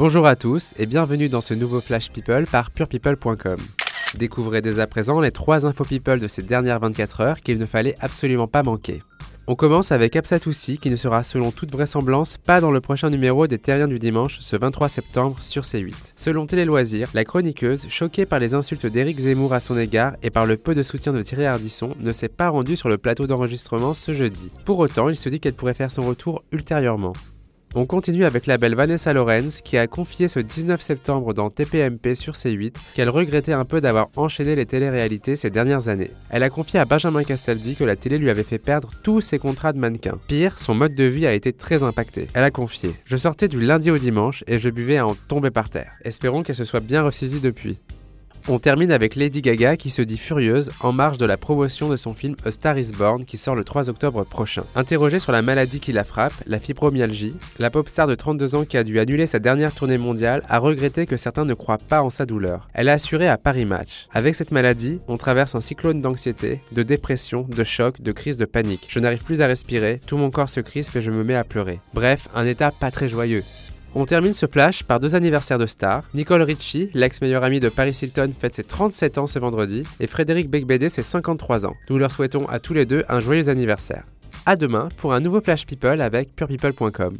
Bonjour à tous et bienvenue dans ce nouveau Flash People par purepeople.com. Découvrez dès à présent les 3 infos people de ces dernières 24 heures qu'il ne fallait absolument pas manquer. On commence avec Absatoussi qui ne sera selon toute vraisemblance pas dans le prochain numéro des Terriens du Dimanche ce 23 septembre sur C8. Selon Télé Loisirs, la chroniqueuse, choquée par les insultes d'Éric Zemmour à son égard et par le peu de soutien de Thierry Ardisson, ne s'est pas rendue sur le plateau d'enregistrement ce jeudi. Pour autant, il se dit qu'elle pourrait faire son retour ultérieurement. On continue avec la belle Vanessa Lorenz qui a confié ce 19 septembre dans TPMP sur C8 qu'elle regrettait un peu d'avoir enchaîné les téléréalités ces dernières années. Elle a confié à Benjamin Castaldi que la télé lui avait fait perdre tous ses contrats de mannequin. Pire, son mode de vie a été très impacté. Elle a confié Je sortais du lundi au dimanche et je buvais à en tomber par terre. Espérons qu'elle se soit bien ressaisie depuis. On termine avec Lady Gaga qui se dit furieuse en marge de la promotion de son film A Star is Born qui sort le 3 octobre prochain. Interrogée sur la maladie qui la frappe, la fibromyalgie, la pop star de 32 ans qui a dû annuler sa dernière tournée mondiale a regretté que certains ne croient pas en sa douleur. Elle a assuré à Paris Match Avec cette maladie, on traverse un cyclone d'anxiété, de dépression, de choc, de crise de panique. Je n'arrive plus à respirer, tout mon corps se crispe et je me mets à pleurer. Bref, un état pas très joyeux. On termine ce flash par deux anniversaires de stars. Nicole Richie, l'ex-meilleure amie de Paris Hilton, fête ses 37 ans ce vendredi, et Frédéric Becbédé ses 53 ans. Nous leur souhaitons à tous les deux un joyeux anniversaire. À demain pour un nouveau Flash People avec purepeople.com.